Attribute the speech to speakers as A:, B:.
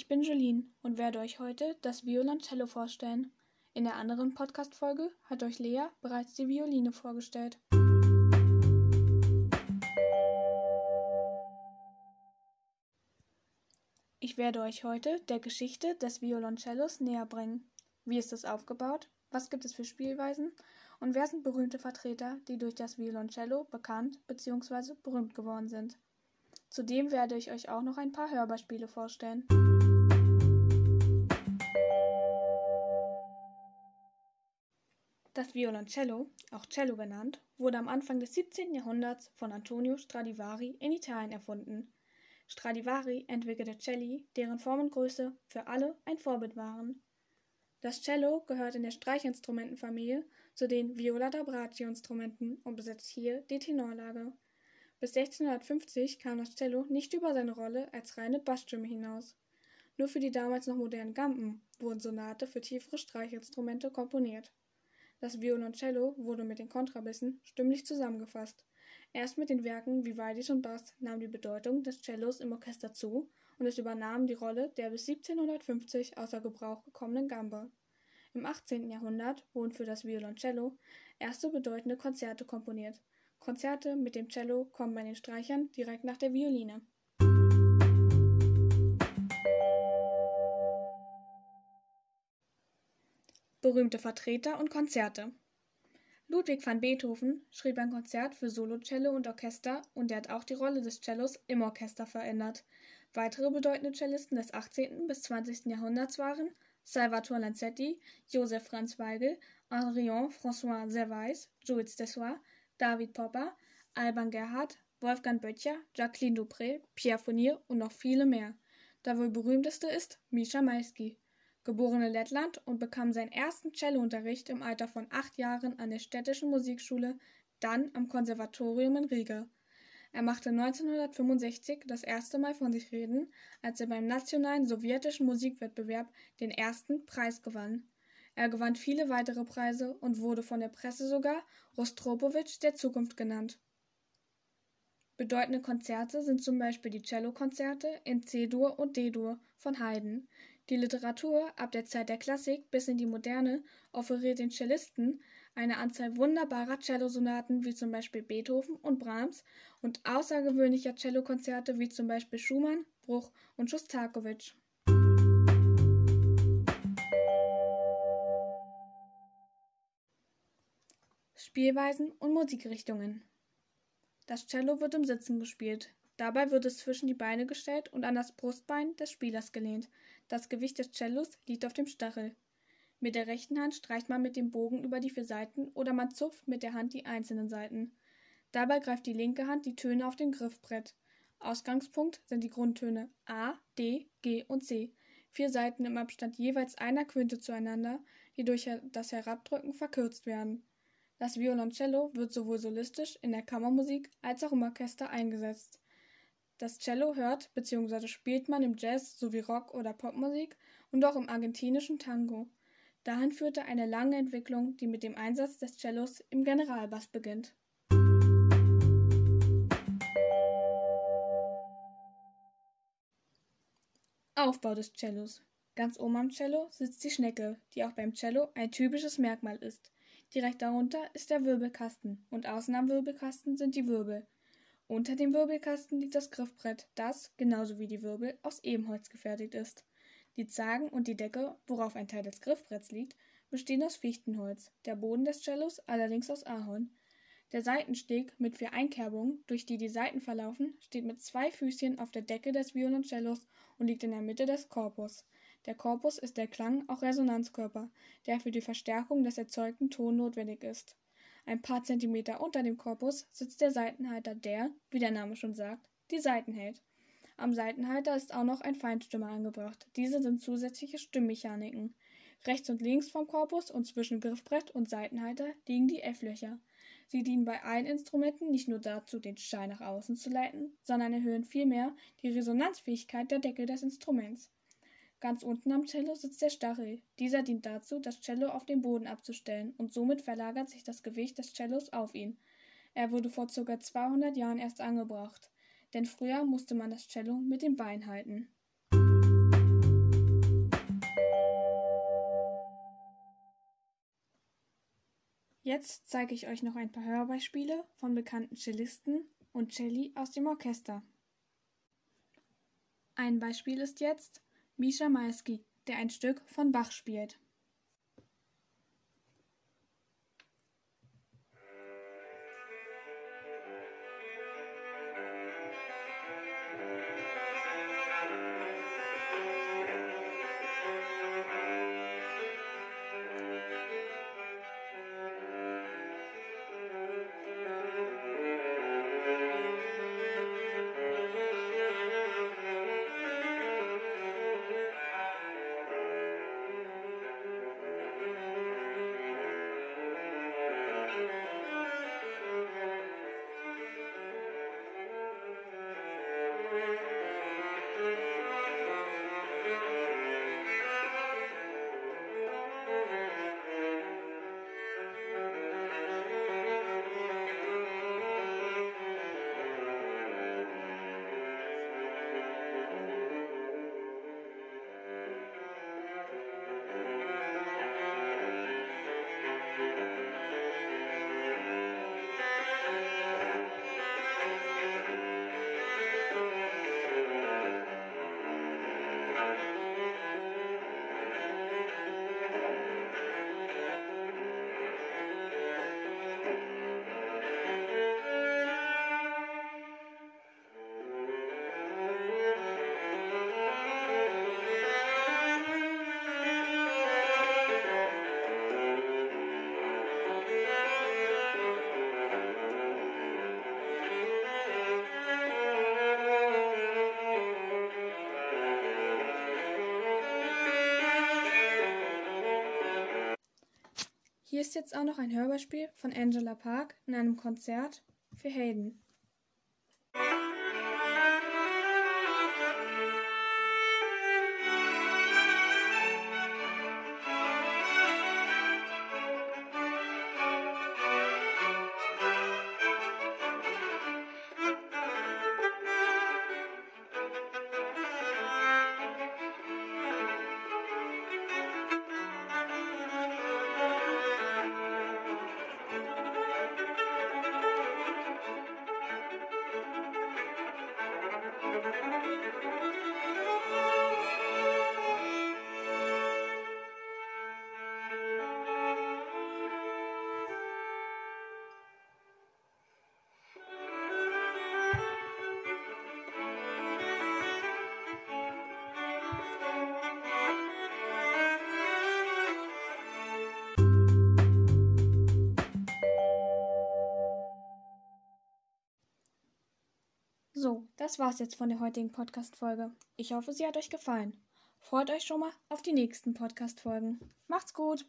A: Ich bin Jolene und werde euch heute das Violoncello vorstellen. In der anderen Podcast-Folge hat euch Lea bereits die Violine vorgestellt. Ich werde euch heute der Geschichte des Violoncellos näher bringen. Wie ist es aufgebaut? Was gibt es für Spielweisen? Und wer sind berühmte Vertreter, die durch das Violoncello bekannt bzw. berühmt geworden sind? Zudem werde ich euch auch noch ein paar Hörbeispiele vorstellen. Das Violoncello, auch Cello genannt, wurde am Anfang des 17. Jahrhunderts von Antonio Stradivari in Italien erfunden. Stradivari entwickelte Celli, deren Form und Größe für alle ein Vorbild waren. Das Cello gehört in der Streichinstrumentenfamilie zu den Viola da Braccio Instrumenten und besetzt hier die Tenorlage. Bis 1650 kam das Cello nicht über seine Rolle als reine Bassstimme hinaus. Nur für die damals noch modernen Gampen wurden Sonate für tiefere Streichinstrumente komponiert. Das Violoncello wurde mit den Kontrabissen stimmlich zusammengefasst. Erst mit den Werken Vivaldis und Bass nahm die Bedeutung des Cellos im Orchester zu und es übernahm die Rolle der bis 1750 außer Gebrauch gekommenen Gambe. Im 18. Jahrhundert wurden für das Violoncello erste bedeutende Konzerte komponiert, Konzerte mit dem Cello kommen bei den Streichern direkt nach der Violine. Berühmte Vertreter und Konzerte Ludwig van Beethoven schrieb ein Konzert für Solocello und Orchester und er hat auch die Rolle des Cellos im Orchester verändert. Weitere bedeutende Cellisten des 18. bis 20. Jahrhunderts waren Salvatore Lanzetti, Joseph Franz Weigel, Henrion François Servais, Jules Dessois, David Popper, Alban Gerhardt, Wolfgang Böttcher, Jacqueline Dupré, Pierre Fournier und noch viele mehr. Der wohl berühmteste ist Mischa Maisky, geboren in Lettland und bekam seinen ersten Cellounterricht im Alter von acht Jahren an der Städtischen Musikschule, dann am Konservatorium in Riga. Er machte 1965 das erste Mal von sich reden, als er beim nationalen sowjetischen Musikwettbewerb den ersten Preis gewann. Er gewann viele weitere Preise und wurde von der Presse sogar Rostropowitsch der Zukunft genannt. Bedeutende Konzerte sind zum Beispiel die Cellokonzerte in C-Dur und D-Dur von Haydn. Die Literatur ab der Zeit der Klassik bis in die Moderne offeriert den Cellisten eine Anzahl wunderbarer Cellosonaten wie zum Beispiel Beethoven und Brahms und außergewöhnlicher Cellokonzerte wie zum Beispiel Schumann, Bruch und Schostakowitsch. Spielweisen und Musikrichtungen. Das Cello wird im Sitzen gespielt. Dabei wird es zwischen die Beine gestellt und an das Brustbein des Spielers gelehnt. Das Gewicht des Cellos liegt auf dem Stachel. Mit der rechten Hand streicht man mit dem Bogen über die vier Seiten oder man zupft mit der Hand die einzelnen Seiten. Dabei greift die linke Hand die Töne auf dem Griffbrett. Ausgangspunkt sind die Grundtöne A, D, G und C. Vier Seiten im Abstand jeweils einer Quinte zueinander, die durch das Herabdrücken verkürzt werden. Das Violoncello wird sowohl solistisch in der Kammermusik als auch im Orchester eingesetzt. Das Cello hört bzw. spielt man im Jazz sowie Rock- oder Popmusik und auch im argentinischen Tango. Dahin führte eine lange Entwicklung, die mit dem Einsatz des Cellos im Generalbass beginnt. Aufbau des Cellos. Ganz oben am Cello sitzt die Schnecke, die auch beim Cello ein typisches Merkmal ist. Direkt darunter ist der Wirbelkasten und außen am Wirbelkasten sind die Wirbel. Unter dem Wirbelkasten liegt das Griffbrett, das, genauso wie die Wirbel, aus Ebenholz gefertigt ist. Die Zagen und die Decke, worauf ein Teil des Griffbretts liegt, bestehen aus Fichtenholz, der Boden des Cellos allerdings aus Ahorn. Der Seitensteg mit vier Einkerbungen, durch die die Saiten verlaufen, steht mit zwei Füßchen auf der Decke des Violoncellos und liegt in der Mitte des Korpus. Der Korpus ist der Klang, auch Resonanzkörper, der für die Verstärkung des erzeugten Ton notwendig ist. Ein paar Zentimeter unter dem Korpus sitzt der Saitenhalter, der, wie der Name schon sagt, die Saiten hält. Am Saitenhalter ist auch noch ein Feinstimmer angebracht. Diese sind zusätzliche Stimmmechaniken. Rechts und links vom Korpus und zwischen Griffbrett und Saitenhalter liegen die F-Löcher. Sie dienen bei allen Instrumenten nicht nur dazu, den Schall nach außen zu leiten, sondern erhöhen vielmehr die Resonanzfähigkeit der Deckel des Instruments. Ganz unten am Cello sitzt der Stachel. Dieser dient dazu, das Cello auf den Boden abzustellen, und somit verlagert sich das Gewicht des Cellos auf ihn. Er wurde vor ca. 200 Jahren erst angebracht, denn früher musste man das Cello mit dem Bein halten. Jetzt zeige ich euch noch ein paar Hörbeispiele von bekannten Cellisten und Celli aus dem Orchester. Ein Beispiel ist jetzt Mischa Maisky, der ein Stück von Bach spielt. Hier ist jetzt auch noch ein Hörbeispiel von Angela Park in einem Konzert für Hayden. So, das war's jetzt von der heutigen Podcast-Folge. Ich hoffe, sie hat euch gefallen. Freut euch schon mal auf die nächsten Podcast-Folgen. Macht's gut!